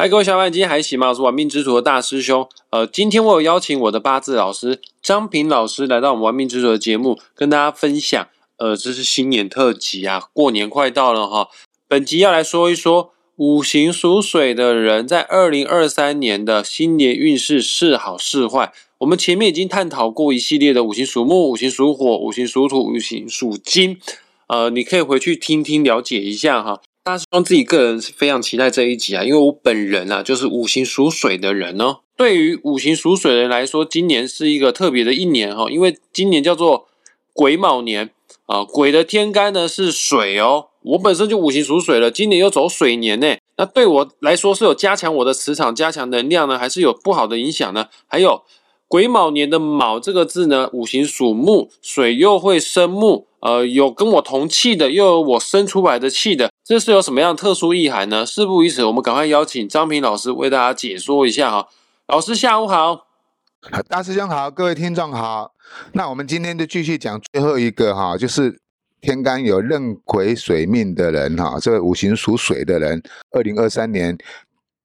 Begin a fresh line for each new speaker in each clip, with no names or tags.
嗨，各位小伙伴，今天还行吗？我是玩命之徒的大师兄。呃，今天我有邀请我的八字老师张平老师来到我们玩命之徒的节目，跟大家分享。呃，这是新年特辑啊，过年快到了哈。本集要来说一说五行属水的人在二零二三年的新年运势是好是坏。我们前面已经探讨过一系列的五行属木、五行属火、五行属土、五行属金。呃，你可以回去听听了解一下哈。大师兄自己个人是非常期待这一集啊，因为我本人啊就是五行属水的人哦。对于五行属水的人来说，今年是一个特别的一年哈，因为今年叫做癸卯年啊，癸的天干呢是水哦。我本身就五行属水了，今年又走水年呢，那对我来说是有加强我的磁场、加强能量呢，还是有不好的影响呢？还有癸卯年的卯这个字呢，五行属木，水又会生木。呃，有跟我同气的，又有我生出来的气的，这是有什么样特殊意涵呢？事不宜迟，我们赶快邀请张平老师为大家解说一下哈。老师下午好，
大师兄好，各位听众好。那我们今天就继续讲最后一个哈，就是天干有壬癸水命的人哈，这个五行属水的人，二零二三年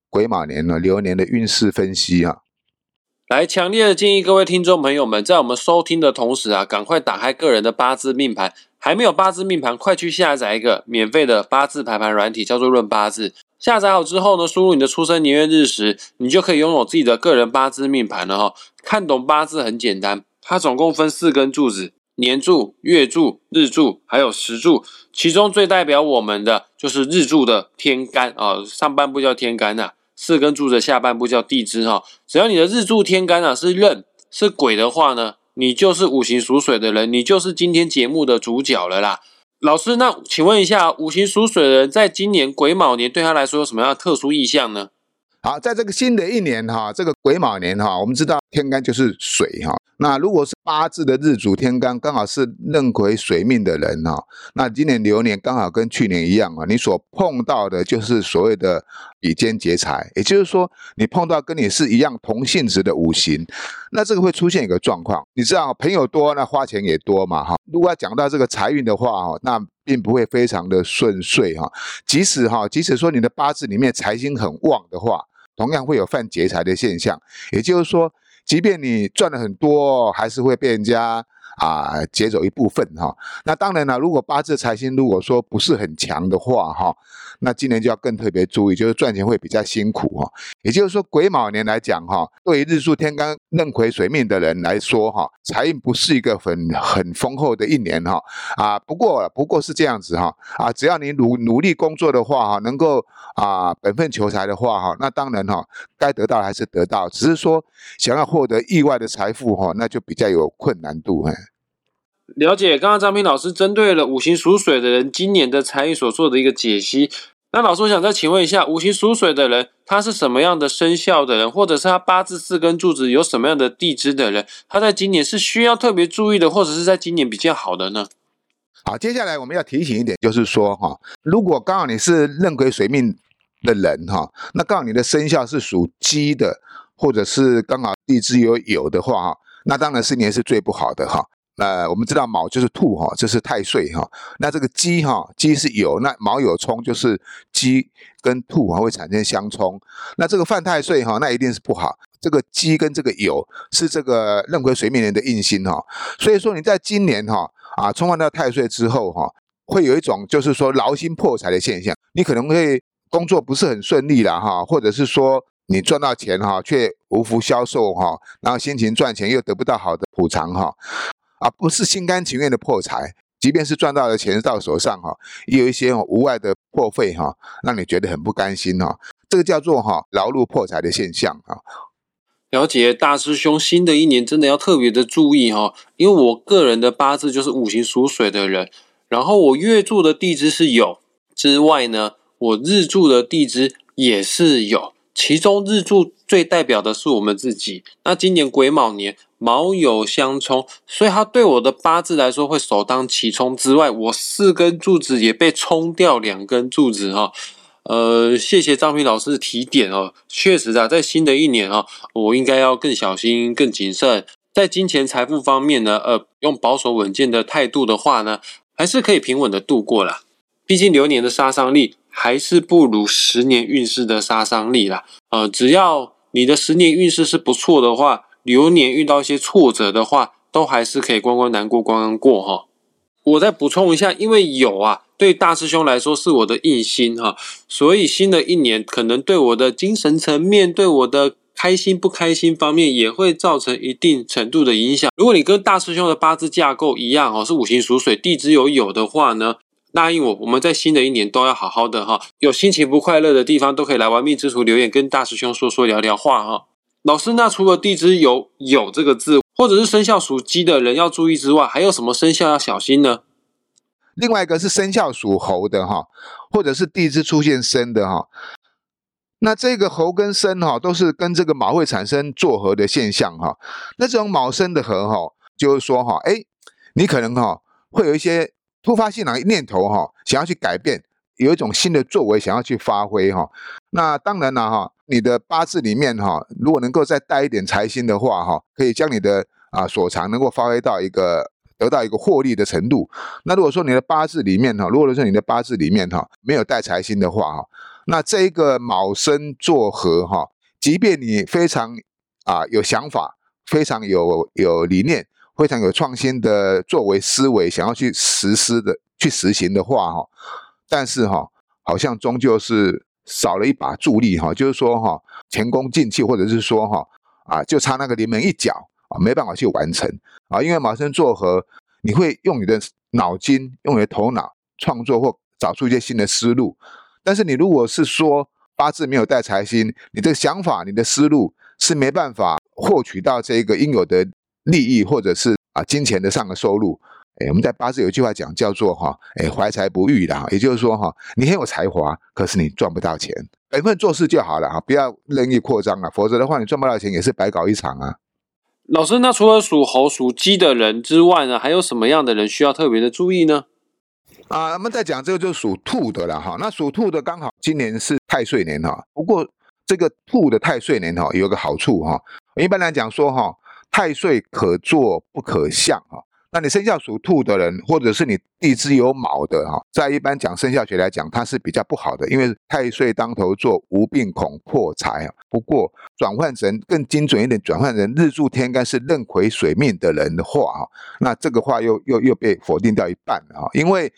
癸卯年呢流年的运势分析啊。
来，强烈的建议各位听众朋友们，在我们收听的同时啊，赶快打开个人的八字命盘。还没有八字命盘，快去下载一个免费的八字排盘软体，叫做论八字。下载好之后呢，输入你的出生年月日时，你就可以拥有自己的个人八字命盘了哈。看懂八字很简单，它总共分四根柱子：年柱、月柱、日柱，还有时柱。其中最代表我们的就是日柱的天干啊，上半部叫天干呐。四根柱子下半部叫地支哈，只要你的日柱天干啊是壬是癸的话呢，你就是五行属水的人，你就是今天节目的主角了啦。老师，那请问一下，五行属水的人在今年癸卯年对他来说有什么样的特殊意象呢？
好，在这个新的一年哈，这个癸卯年哈，我们知道天干就是水哈。那如果是八字的日主天干刚好是壬癸水命的人哈，那今年流年刚好跟去年一样啊，你所碰到的就是所谓的比肩劫财，也就是说你碰到跟你是一样同性质的五行，那这个会出现一个状况，你知道朋友多，那花钱也多嘛哈。如果要讲到这个财运的话哈，那并不会非常的顺遂哈。即使哈，即使说你的八字里面财星很旺的话。同样会有犯劫财的现象，也就是说，即便你赚了很多，还是会被人家。啊，劫走一部分哈。那当然了，如果八字财星如果说不是很强的话哈，那今年就要更特别注意，就是赚钱会比较辛苦哈。也就是说，癸卯年来讲哈，对于日柱天干壬癸水命的人来说哈，财运不是一个很很丰厚的一年哈。啊，不过不过是这样子哈。啊，只要你努努力工作的话哈，能够啊本分求财的话哈，那当然哈，该得到还是得到，只是说想要获得意外的财富哈，那就比较有困难度哎。
了解，刚刚张平老师针对了五行属水的人今年的财运所做的一个解析。那老师我想再请问一下，五行属水的人他是什么样的生肖的人，或者是他八字四根柱子有什么样的地支的人，他在今年是需要特别注意的，或者是在今年比较好的呢？
好，接下来我们要提醒一点，就是说哈，如果刚好你是壬癸水命的人哈，那刚好你的生肖是属鸡的，或者是刚好地支有有的话哈，那当然是年是最不好的哈。那我们知道卯就是兔哈，这是太岁哈。那这个鸡哈，鸡是酉，那卯酉冲就是鸡跟兔哈会产生相冲。那这个犯太岁哈，那一定是不好。这个鸡跟这个酉是这个壬癸水命年的印星哈。所以说你在今年哈啊冲犯到太岁之后哈，会有一种就是说劳心破财的现象。你可能会工作不是很顺利了哈，或者是说你赚到钱哈却无福消受哈，然后辛勤赚钱又得不到好的补偿哈。啊，不是心甘情愿的破财，即便是赚到的钱到手上哈，也有一些无外的破费哈，让你觉得很不甘心哈。这个叫做哈劳碌破财的现象啊。
了解大师兄，新的一年真的要特别的注意哈，因为我个人的八字就是五行属水的人，然后我月柱的地支是有之外呢，我日柱的地支也是有，其中日柱最代表的是我们自己。那今年癸卯年。卯酉相冲，所以它对我的八字来说会首当其冲。之外，我四根柱子也被冲掉两根柱子哈。呃，谢谢张平老师的提点哦。确实啊，在新的一年啊，我应该要更小心、更谨慎。在金钱财富方面呢，呃，用保守稳健的态度的话呢，还是可以平稳的度过了。毕竟流年的杀伤力。还是不如十年运势的杀伤力啦。呃，只要你的十年运势是不错的话，流年遇到一些挫折的话，都还是可以关关难过关关过哈。我再补充一下，因为酉啊，对大师兄来说是我的印星哈，所以新的一年可能对我的精神层面，对我的。开心不开心方面也会造成一定程度的影响。如果你跟大师兄的八字架构一样哦，是五行属水，地支有有的话呢，答应我，我们在新的一年都要好好的哈。有心情不快乐的地方都可以来玩命之徒留言，跟大师兄说说聊聊话哈。老师，那除了地支有有这个字，或者是生肖属鸡的人要注意之外，还有什么生肖要小心呢？
另外一个是生肖属猴的哈，或者是地支出现生的哈。那这个猴跟申哈，都是跟这个卯会产生作合的现象哈。那这种卯申的合哈，就是说哈，哎，你可能哈会有一些突发性的念头哈，想要去改变，有一种新的作为想要去发挥哈。那当然了哈，你的八字里面哈，如果能够再带一点财星的话哈，可以将你的啊所长能够发挥到一个得到一个获利的程度。那如果说你的八字里面哈，如果说你的八字里面哈没有带财星的话哈。那这一个卯申做合哈，即便你非常啊有想法，非常有有理念，非常有创新的作为思维，想要去实施的去实行的话哈，但是哈，好像终究是少了一把助力哈，就是说哈，前功尽弃，或者是说哈啊，就差那个临门一脚啊，没办法去完成啊，因为卯申做合，你会用你的脑筋，用你的头脑创作或找出一些新的思路。但是你如果是说八字没有带财星，你的想法、你的思路是没办法获取到这个应有的利益，或者是啊金钱的上的收入。哎，我们在八字有一句话讲叫做哈，哎怀才不遇的哈，也就是说哈，你很有才华，可是你赚不到钱，本分做事就好了哈，不要任意扩张了，否则的话你赚不到钱也是白搞一场啊。
老师，那除了属猴、属鸡的人之外呢，还有什么样的人需要特别的注意呢？
啊，我们在讲这个就是属兔的了哈。那属兔的刚好今年是太岁年哈。不过这个兔的太岁年哈有个好处哈。一般来讲说哈，太岁可坐不可相哈。那你生肖属兔的人，或者是你地支有卯的哈，在一般讲生肖学来讲，它是比较不好的，因为太岁当头坐，无病恐破财啊。不过转换成更精准一点，转换成日柱天干是壬癸水命的人的话哈，那这个话又又又被否定掉一半哈。因为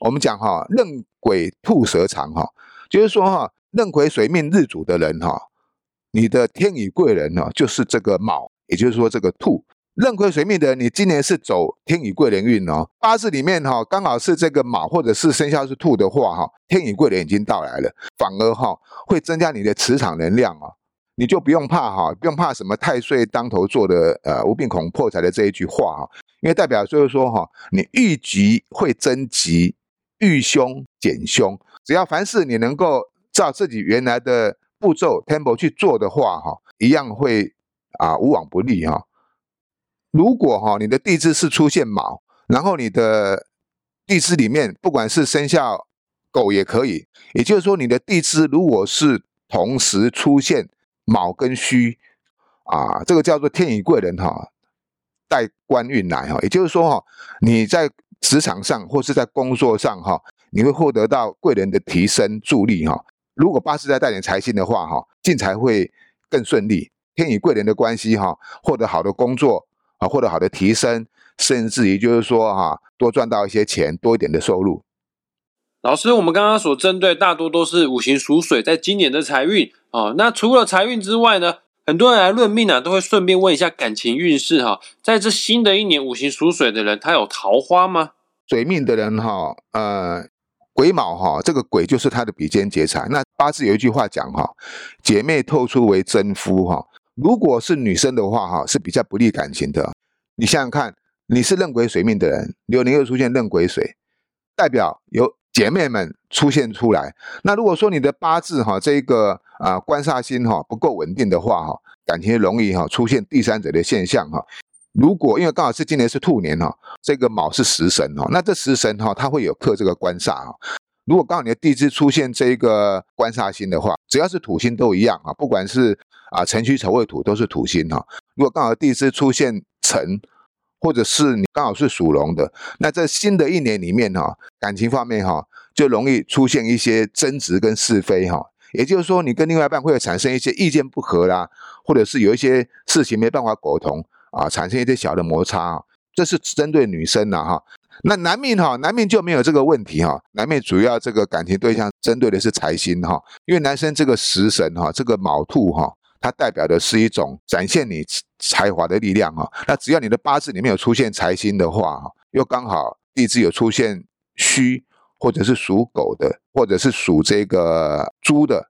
我们讲哈，壬癸兔蛇长哈，就是说哈，壬癸水命日主的人哈，你的天乙贵人呢，就是这个卯，也就是说这个兔。壬癸水命的，你今年是走天乙贵人运哦。八字里面哈，刚好是这个卯，或者是生肖是兔的话哈，天乙贵人已经到来了，反而哈会增加你的磁场能量啊，你就不用怕哈，不用怕什么太岁当头坐的呃无病恐破财的这一句话哈，因为代表就是说哈，你遇吉会增吉，遇凶减凶，只要凡事你能够照自己原来的步骤 temple 去做的话哈，一样会啊无往不利哈。如果哈你的地支是出现卯，然后你的地支里面不管是生肖狗也可以，也就是说你的地支如果是同时出现卯跟戌啊，这个叫做天乙贵人哈带官运来哈，也就是说哈你在职场上或是在工作上哈，你会获得到贵人的提升助力哈。如果八字再带点财星的话哈，进财会更顺利，天与贵人的关系哈，获得好的工作。啊，获得好的提升，甚至于就是说哈，多赚到一些钱，多一点的收入。
老师，我们刚刚所针对大多都是五行属水，在今年的财运哦。那除了财运之外呢，很多人来论命啊，都会顺便问一下感情运势哈。在这新的一年，五行属水的人，他有桃花吗？
水命的人哈，呃，癸卯哈，这个癸就是他的比肩劫财。那八字有一句话讲哈，姐妹透出为真夫哈。如果是女生的话，哈是比较不利感情的。你想想看，你是壬癸水命的人，流年又出现壬癸水，代表有姐妹们出现出来。那如果说你的八字哈这个啊官煞星哈不够稳定的话，哈感情容易哈出现第三者的现象哈。如果因为刚好是今年是兔年哈，这个卯是食神哈，那这食神哈它会有克这个官煞哈。如果刚好你的地支出现这个官煞星的话，只要是土星都一样啊，不管是啊辰戌丑未土都是土星哈。如果刚好地支出现辰，或者是你刚好是属龙的，那在新的一年里面哈，感情方面哈，就容易出现一些争执跟是非哈。也就是说，你跟另外一半会有产生一些意见不合啦，或者是有一些事情没办法沟通啊，产生一些小的摩擦。这是针对女生的哈。那男命哈，男命就没有这个问题哈。男命主要这个感情对象针对的是财星哈，因为男生这个食神哈，这个卯兔哈，它代表的是一种展现你才华的力量哈。那只要你的八字里面有出现财星的话哈，又刚好地支有出现戌。或者是属狗的，或者是属这个猪的，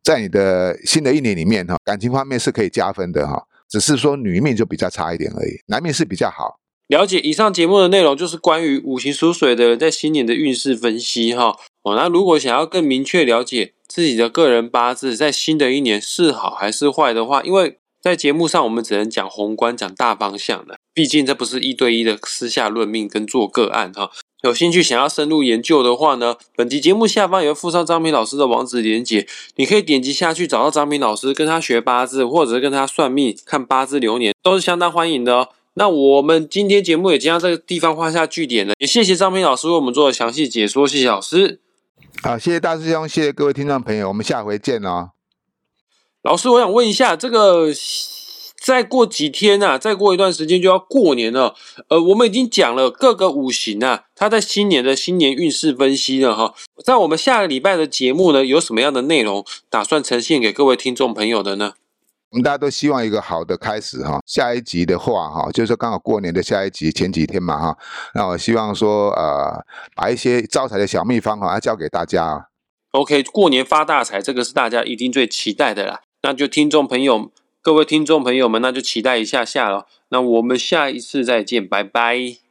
在你的新的一年里面哈，感情方面是可以加分的哈，只是说女命就比较差一点而已，男命是比较好。
了解以上节目的内容，就是关于五行属水的人在新年的运势分析哈。哦，那如果想要更明确了解自己的个人八字在新的一年是好还是坏的话，因为在节目上我们只能讲宏观、讲大方向的，毕竟这不是一对一的私下论命跟做个案哈。有兴趣想要深入研究的话呢，本集节目下方也会附上张平老师的网址连接，你可以点击下去找到张平老师，跟他学八字，或者是跟他算命、看八字流年，都是相当欢迎的哦。那我们今天节目也将这个地方画下句点了，也谢谢张斌老师为我们做的详细解说，谢谢老师。
好，谢谢大师兄，谢谢各位听众朋友，我们下回见哦。
老师，我想问一下这个。再过几天啊，再过一段时间就要过年了。呃，我们已经讲了各个五行啊，它在新年的新年运势分析了哈。在我们下个礼拜的节目呢，有什么样的内容打算呈现给各位听众朋友的呢？
我们大家都希望一个好的开始哈。下一集的话哈，就是刚好过年的下一集前几天嘛哈。那我希望说呃，把一些招财的小秘方哈，要教给大家。
OK，过年发大财，这个是大家一定最期待的啦。那就听众朋友。各位听众朋友们，那就期待一下下了。那我们下一次再见，拜拜。